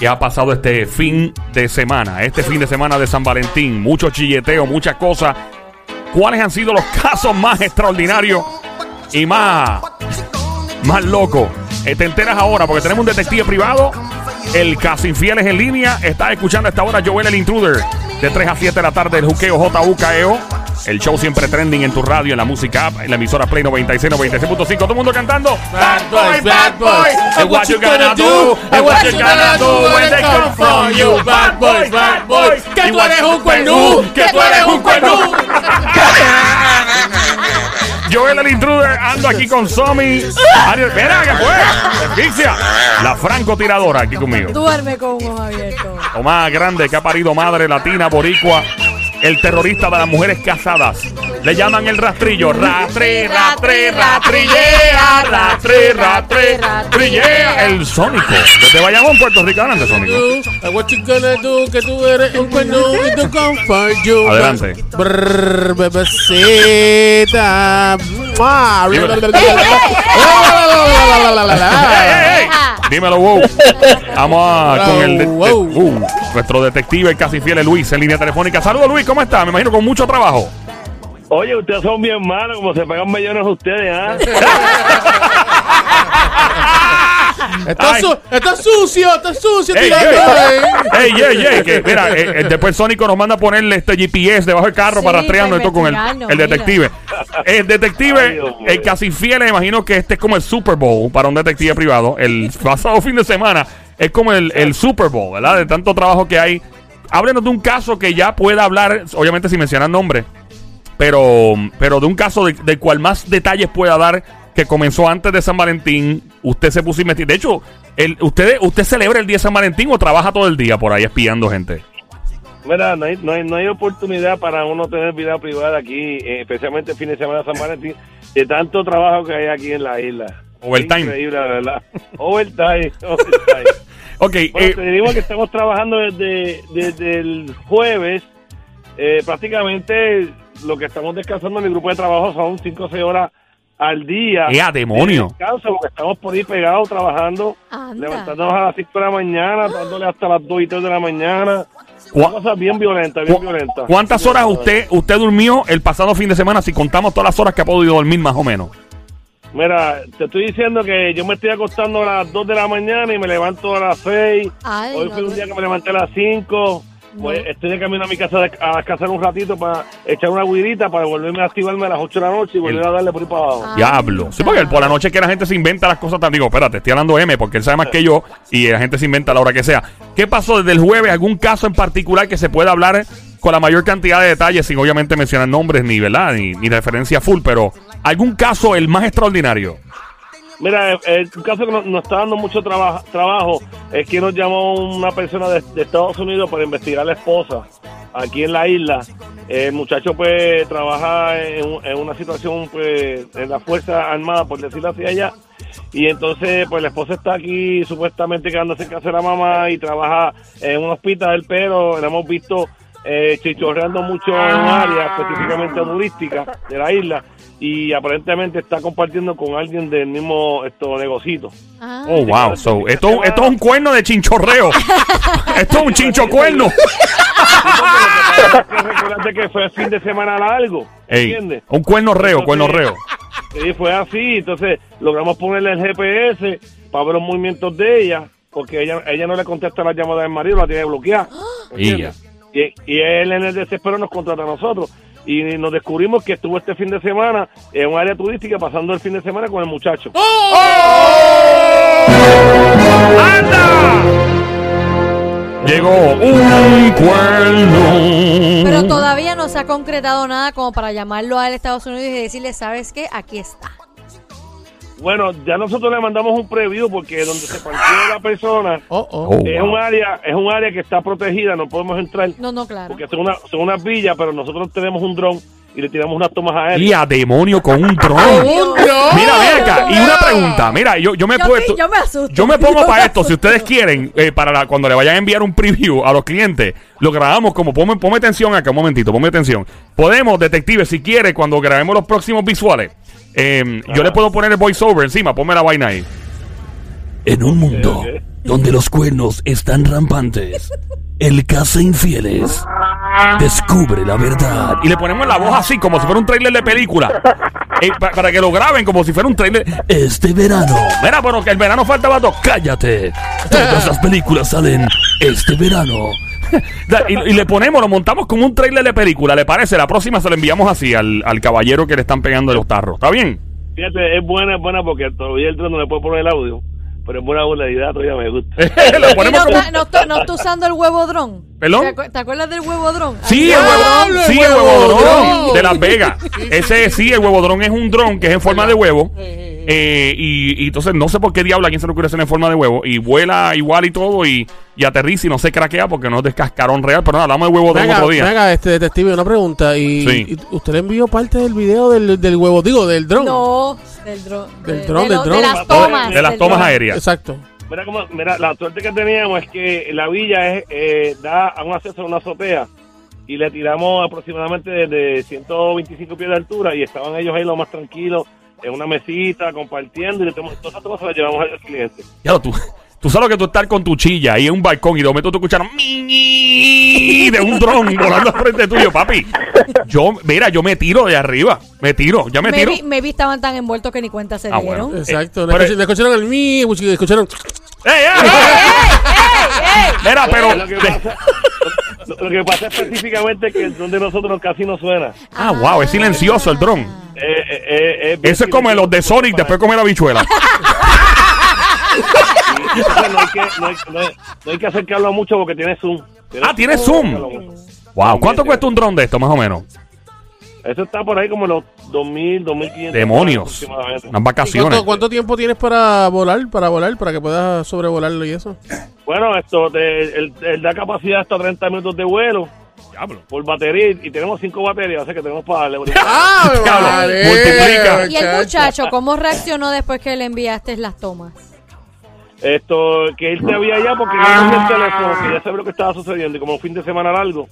¿Qué ha pasado este fin de semana? Este fin de semana de San Valentín. Mucho chilleteo, muchas cosas. ¿Cuáles han sido los casos más extraordinarios y más, más locos? Eh, te enteras ahora porque tenemos un detective privado. El Caso Infieles en línea. Estás escuchando a esta hora Joel el Intruder. De 3 a 7 de la tarde, el juqueo JUKEO. El show siempre trending en tu radio, en la música app, en la emisora Play 96, 96.5. Todo el mundo cantando. Bad boys, bad boys. And what you gonna do? And what you gonna do when they come from you? Bad boys, bad boys. Que tú eres un cuernú. Que tú eres un cuernú. Joel el Intruder, ando aquí con Somi. Mira, que fue? Asfixia. La francotiradora aquí conmigo. Duerme con un ojo abierto. Lo más grande que ha parido madre latina, boricua. El terrorista de las mujeres casadas. Le llaman el rastrillo. Rastri, rastri, rastrillea. Rastri, rastri, rastrillea. El Sónico. Desde Bayamón, Puerto Rico. Adelante, Sónico. And what you gonna do? Que tú eres un tú. Adelante. Brrr, bebecita. Dímelo, wow. Vamos a- con el de- de- Wow. uh, nuestro detective casi fiel Luis en línea telefónica. Saludos, Luis, ¿cómo está? Me imagino con mucho trabajo. Oye, ustedes son bien malos, como se pegan millones ustedes, ¿ah? Está, su- está sucio, está sucio. Ey, ey, ey, ey, que mira, eh, eh, después Sónico nos manda a ponerle este GPS debajo del carro Sí, para rastrearnos esto con el, el mira. detective. El detective, Ay, Dios mío. el casi fiel, me imagino que este es como el Super Bowl para un detective privado. El pasado fin de semana es como el, el Super Bowl, ¿verdad? De tanto trabajo que hay. Háblenos de un caso que ya pueda hablar, obviamente sin mencionar nombre, pero, pero de un caso de- del cual más detalles pueda dar que comenzó antes de San Valentín. Usted se puso a investigar. De hecho, el, usted, ¿usted celebra el día de San Valentín o trabaja todo el día por ahí espiando gente? Mira, no hay, no, hay, no hay oportunidad para uno tener vida privada aquí, eh, especialmente el fin de semana de San Valentín, de tanto trabajo que hay aquí en la isla. Overtime. Increíble, la verdad. Overtime, overtime. Ok, Bueno, eh, te digo que estamos trabajando desde, desde el jueves. Eh, prácticamente lo que estamos descansando en mi grupo de trabajo son 5 o 6 horas al día. ¡Eh, a demonio! de descanso, porque estamos por ahí pegados trabajando, Anda. levantándonos a las 5 de la mañana, dándole hasta las 2 y 3 de la mañana. ¿Cuá- Una cosa bien violenta, bien violenta. ¿cuántas horas usted, usted durmió el pasado fin de semana si contamos todas las horas que ha podido dormir más o menos? Mira, te estoy diciendo que yo me estoy acostando a las 2 de la mañana y me levanto a las 6. Ay, Hoy no, fue un día que me levanté a las 5. Pues estoy de camino a mi casa de- a descansar un ratito para echar una guirita para volverme a activarme a las 8 de la noche y volver a darle por ahí para abajo. Ah. Diablo. Sí, porque por la noche que la gente se inventa las cosas tan. Digo, espérate, estoy hablando M porque él sabe más que yo y la gente se inventa a la hora que sea. ¿Qué pasó desde el jueves? ¿Algún caso en particular que se pueda hablar con la mayor cantidad de detalles sin obviamente mencionar nombres ni, ¿verdad? Ni, ni referencia full, pero algún caso el más extraordinario. Mira, eh, eh, un caso que nos, está dando mucho traba- trabajo es que nos llamó una persona de, Estados Unidos para investigar a la esposa aquí en la isla. El muchacho pues trabaja en, en una situación pues en la Fuerza Armada, por decirlo así allá. Y entonces pues la esposa está aquí supuestamente quedándose en casa de la mamá y trabaja en un hospital, pero la hemos visto eh, chichorreando mucho en un área específicamente turística de la isla y aparentemente está compartiendo con alguien del mismo esto negocito. Ah. Oh, wow. So, esto, esto es un cuerno de chinchorreo. esto es un chincho cuerno. Recuerda que fue fin de semana largo, Ey, ¿entiendes? un cuerno reo, cuerno reo. Y fue así, entonces logramos ponerle el GPS para ver los movimientos de ella, porque ella ella no le contesta la llamada del marido, la tiene bloqueada. ¿entiendes? Y, y él en el desespero nos contrata a nosotros. Y nos descubrimos que estuvo este fin de semana en un área turística pasando el fin de semana con el muchacho. ¡Anda! Llegó un cuerno. Pero todavía no se ha concretado nada como para llamarlo a él Estados Unidos y decirle, ¿sabes qué? Aquí está. Bueno, ya nosotros le mandamos un preview porque donde se partió la persona Oh, oh. Oh, es wow. un área es un área que está protegida, no podemos entrar No, no, claro. porque son, una, son unas villas, pero nosotros tenemos un dron y le tiramos unas tomas aéreas. Y a demonio con un dron. Mira, ven acá. Y una pregunta. Mira, yo, yo me he Yo puesto. yo me asusto. yo me pongo Yo para me esto. Si ustedes quieren, eh, para la- cuando le vayan a enviar un preview a los clientes, lo grabamos como. Ponme, ponme atención acá, un momentito, ponme atención. Podemos, detective, si quiere, cuando grabemos los próximos visuales, eh, yo le puedo poner el voiceover encima. Ponme la vaina ahí. En un mundo donde los cuernos están rampantes, el caza infieles descubre la verdad. Y le ponemos la voz así, como si fuera un trailer de película. Eh, pa- para que lo graben como si fuera un trailer. Este verano. Mira, pero que el verano faltaba dos. Cállate. Todas las películas salen este verano. Y, y le ponemos, lo montamos como un trailer de película. ¿Le parece? La próxima se lo enviamos así al, al caballero que le están pegando los tarros. ¿Está bien? Fíjate, es buena, es buena porque todavía el tren no le puedo poner el audio, pero es buena modalidad, todavía me gusta. Lo Y ponemos no, como- está, no, está- no está usando el huevo dron. ¿Perdón? ¿Te, acu- te acuerdas del huevo dron? Sí, el huevo, sí, el huevo dron. de Las Vegas. Ese sí, el huevo dron es un dron que es en forma de huevo. Eh, y, y entonces no sé por qué diablo a quién se le ocurre hacer en forma de huevo. Y vuela igual y todo. Y, y aterriza y no se craquea porque no es de cascarón real. Pero nada, hablamos de huevo dron Venga, otro día. venga, este detective, una pregunta. Y, Sí. y usted le envió parte del video del, del huevo, digo, del dron. No, del dron. Del de- dron, de del dron. De las tomas. de las tomas aéreas. Exacto. Mira, cómo, mira, la suerte que teníamos es que la villa es, eh, da a un acceso a una azotea y le tiramos aproximadamente desde 125 pies de altura y estaban ellos ahí lo más tranquilos en una mesita compartiendo y le tomamos- todas esas cosas las llevamos al cliente. Ya tú, tú sabes lo que tú estar con tu chilla ahí en un balcón y de momento tú escucharon de un dron volando al frente tuyo, papi. Yo, mira, yo me tiro de arriba. Me tiro, ya me tiro. Maybe, maybe estaban tan envueltos que ni cuenta se Ah, dieron. bueno. Exacto. Eh, le, pero- escuch- le escucharon el mi, le escucharon. ¡Ey, ey, ey! Mira, pero. lo, que pasa, lo, lo que pasa específicamente que el dron de nosotros casi no suena. Ah, wow, es silencioso el dron. Eh, eh, eh, es bien Eso es como los de Sonic después de comer habichuela. Entonces no hay que, no hay, no hay- no hay que acercarlo mucho porque tiene zoom. Ah, ¿tiene zoom? Wow, ¿cuánto cuesta un dron de esto, más o menos? Eso está por ahí como los 2.000, 2.500. Demonios. Unas ¿Y vacaciones. cuánto, cuánto tiempo tienes para volar, para volar, para que puedas sobrevolarlo y eso? Bueno, esto te- el, el da capacidad hasta 30 minutos de vuelo Diablo. por batería y, tenemos 5 baterías, sea que tenemos para darle. ¡Ah, Diablo, María, multiplica. Y el muchacho, ¿cómo reaccionó después que le enviaste las tomas? Esto, que él te había ya porque yo cogí el teléfono, que ya sabía lo que estaba sucediendo y como un fin de semana largo,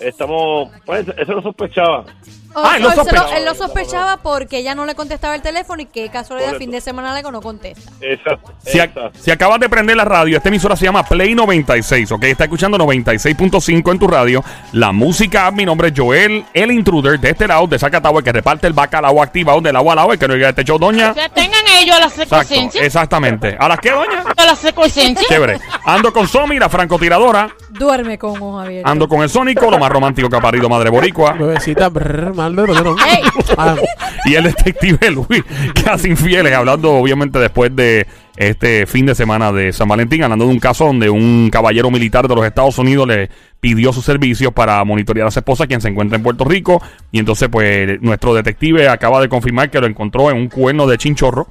estamos, pues eso lo sospechaba. Ah, él lo él, lo, sospechaba. él lo sospechaba porque ella no le contestaba el teléfono y qué casualidad, Correcto. fin de semana largo no contesta. Exacto. Si, ac- exacto. si acabas de prender la radio, esta emisora se llama Play 96, ¿ok? Está escuchando 96.5 en tu radio. La música, mi nombre es Joel, el intruder, de este lado, de Zacatau, el que reparte el bacalao activado del agua al agua, que no llega a este show, doña. Que tengan ellos la Exacto, secuencia. exactamente. ¿A las qué, doña? La secuencia. Chévere. Ando con Somi, la francotiradora. Duerme con abiertos. Ando con el Sónico, lo más romántico que ha parido Madre Boricua. Bebecita, brr, mal de pero no. Ah, y el detective Luis, casi infieles, hablando obviamente después de este fin de semana de San Valentín, hablando de un caso donde un caballero militar de los Estados Unidos le pidió sus servicios para monitorear a su esposa, quien se encuentra en Puerto Rico, y entonces pues nuestro detective acaba de confirmar que lo encontró en un cuerno de chinchorro,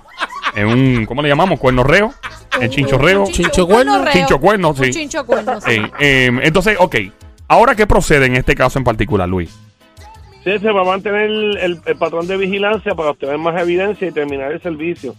en un, ¿cómo le llamamos? ¿Cuerno reo? En chinchorreo. Chincho cuerno. reo. Chincho cuerno, sí. Un chincho cuerno, sí. Em, entonces, ok, ahora qué procede en este caso en particular, Luis. Sí, se va a mantener el, el- el patrón de vigilancia para obtener más evidencia y terminar el servicio.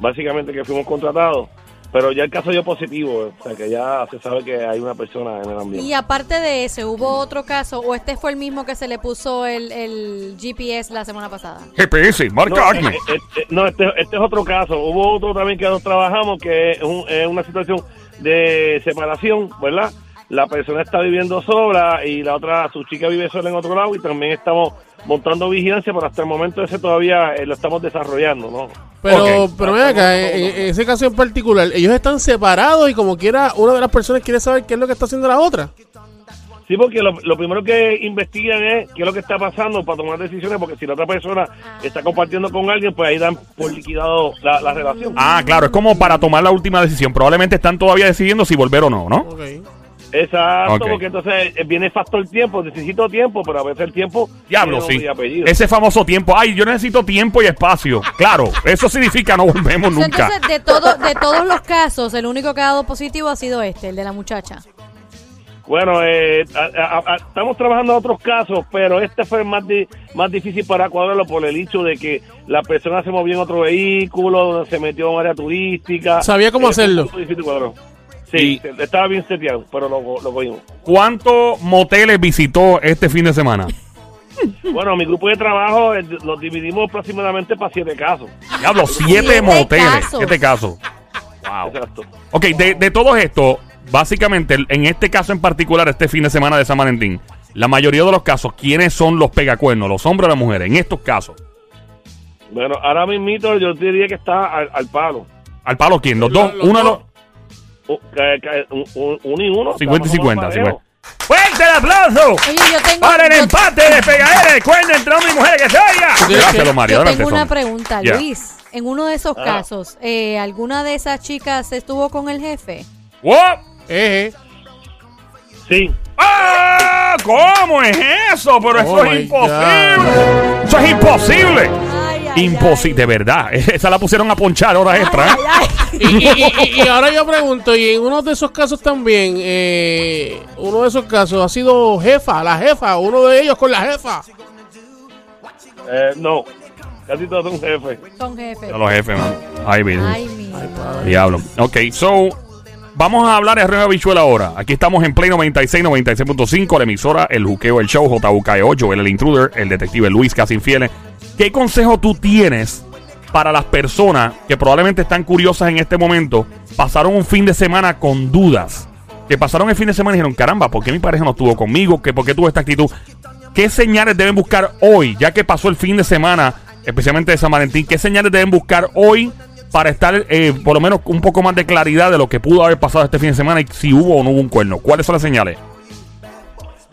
Básicamente que fuimos contratados. Pero ya el caso dio positivo, o sea que ya se sabe que hay una persona en el ambiente. Y aparte de ese, ¿hubo otro caso o este fue el mismo que se le puso el, el GPS la semana pasada? GPS, No, marca eh, Acme. eh, eh, no, este, este es otro caso. Hubo otro también que nos trabajamos que es, un- es una situación de separación, ¿verdad? La persona está viviendo sola y la otra, su chica vive sola en otro lado y también estamos montando vigilancia, pero hasta el momento ese todavía eh, lo estamos desarrollando, ¿no? Pero, pero ven acá, en, en ese caso en particular, ellos están separados y como quiera, una de las personas quiere saber qué es lo que está haciendo la otra. Sí, porque lo, lo primero que investigan es qué es lo que está pasando para tomar decisiones, porque si la otra persona está compartiendo con alguien, pues ahí dan por liquidado la, la relación. Ah, claro, es como para tomar la última decisión. Probablemente están todavía decidiendo si volver o no, ¿no? Ok. Exacto, porque entonces eh, viene el factor tiempo, necesito tiempo, pero a veces el tiempo Diablo, sí. nombre y apellido. Ese famoso tiempo. Ay, yo necesito tiempo y espacio. Claro, eso significa no volvemos nunca. Entonces, de, todo, de todos los casos, el único que ha dado positivo ha sido este, el de la muchacha. Bueno, eh, a- a- a- estamos trabajando en otros casos, pero este fue más di- más difícil para cuadrarlo por el hecho de que la persona se movió en otro vehículo, se metió en un área turística. Sabía cómo Eh, fue hacerlo. poco difícil cuadrarlo. Sí, Y- estaba bien seteado, pero lo, lo cogimos. ¿Cuántos moteles visitó este fin de semana? Bueno, mi grupo de trabajo los dividimos aproximadamente para siete casos. Diablo, siete, Siete moteles. casos. Siete casos. Wow. Exacto. Ok, de, de todo esto, básicamente, en este caso en particular, este fin de semana de San Valentín, la mayoría de los casos, ¿quiénes son los pegacuernos? ¿Los hombres o las mujeres? En estos casos. Bueno, ahora mismo yo diría que está al, al palo. ¿Al palo quién? ¿Los Los- dos? los ¿Uno de uno y uno. 50 y Estamos 50. más 50. parejos. ¡Fuerte el aplauso! Oye, yo tengo, Para el yo- empate de pegadera de cuerno entre hombre y mujer que se oiga. Yo Gracias, los Mario. Yo Adelante, tengo una pregunta. Luis. En uno de esos Ah. casos, eh, ¿alguna de esas chicas estuvo con el jefe? ¡Wow! Eh, eh. Sí. ¡Ah! ¿Cómo es eso? Pero Oh eso es my imposible. Eso es imposible. Imposible, de verdad. Esa la pusieron a ponchar horas extra. ay. Y, y- y- y ahora yo pregunto, y en uno de esos casos también, eh, uno de esos casos ha sido jefa, la jefa, uno de ellos con la jefa. Eh, no. Casi todos son jefes. Son jefes. A los jefes, man. Ay. Ay. Diablo. Ok, so. Vamos a hablar de Arroyo Bichuela ahora. Aquí estamos en Play 96, 96.5, la emisora, el juqueo, el show, JUKEO, Joel el Intruder, el detective Luis Casi Infieles. ¿Qué consejo tú tienes para las personas que probablemente están curiosas en este momento? Pasaron un fin de semana con dudas. Que pasaron el fin de semana y dijeron, caramba, ¿por qué mi pareja no estuvo conmigo? ¿Que ¿Por qué tuvo esta actitud? ¿Qué señales deben buscar hoy, ya que pasó el fin de semana, especialmente de San Valentín? ¿Qué señales deben buscar hoy para estar, eh, por lo menos, un poco más de claridad de lo que pudo haber pasado este fin de semana y si hubo o no hubo un cuerno? ¿Cuáles son las señales?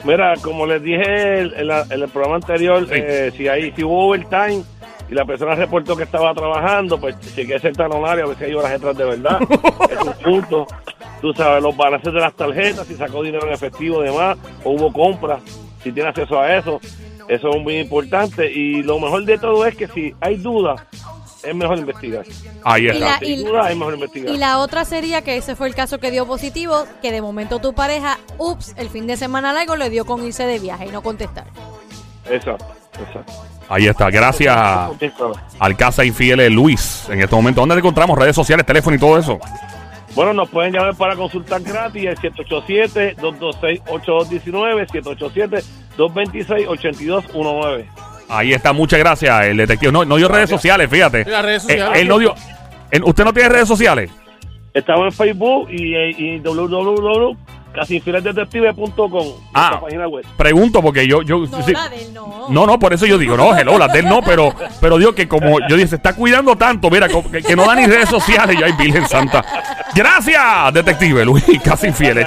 Mira, como les dije en, la- en el programa anterior, Sí. eh, si hay, si hubo overtime y la persona reportó que estaba trabajando, pues si que ser talonario, a ver si hay horas extras de verdad. es un punto. Tú sabes, los balances de las tarjetas, si sacó dinero en efectivo de más, o hubo compras, si tiene acceso a eso. Eso es muy importante. Y lo mejor de todo es que si hay dudas, es mejor investigar. Ahí Y está. la- Si hay dudas, es mejor investigar. Y la otra sería que ese fue el caso que dio positivo, que de momento tu pareja, ups, el fin de semana largo le dio con irse de viaje y no contestar. Exacto, exacto. Ahí está. Gracias a- al Casa Infieles Luis. En este momento, ¿dónde te encontramos? Redes sociales, teléfono y todo eso. Bueno, nos pueden llamar para consultar gratis el 787-226-8219, 787-226-8219. Ahí está. Muchas gracias, el detective. No, no dio redes sociales, fíjate. Las redes Eh, sociales. él no dio. ¿Usted no tiene redes sociales? Estamos en Facebook y, y Ah. página web. Pregunto porque yo. yo No, sí- la de él no. No, no, por eso yo digo, no, hello, las de él no, pero, pero digo que como yo dije, se está cuidando tanto, mira, que, que no da ni redes sociales, y ay, Virgen Santa. Gracias, detective Luis, casi infieles.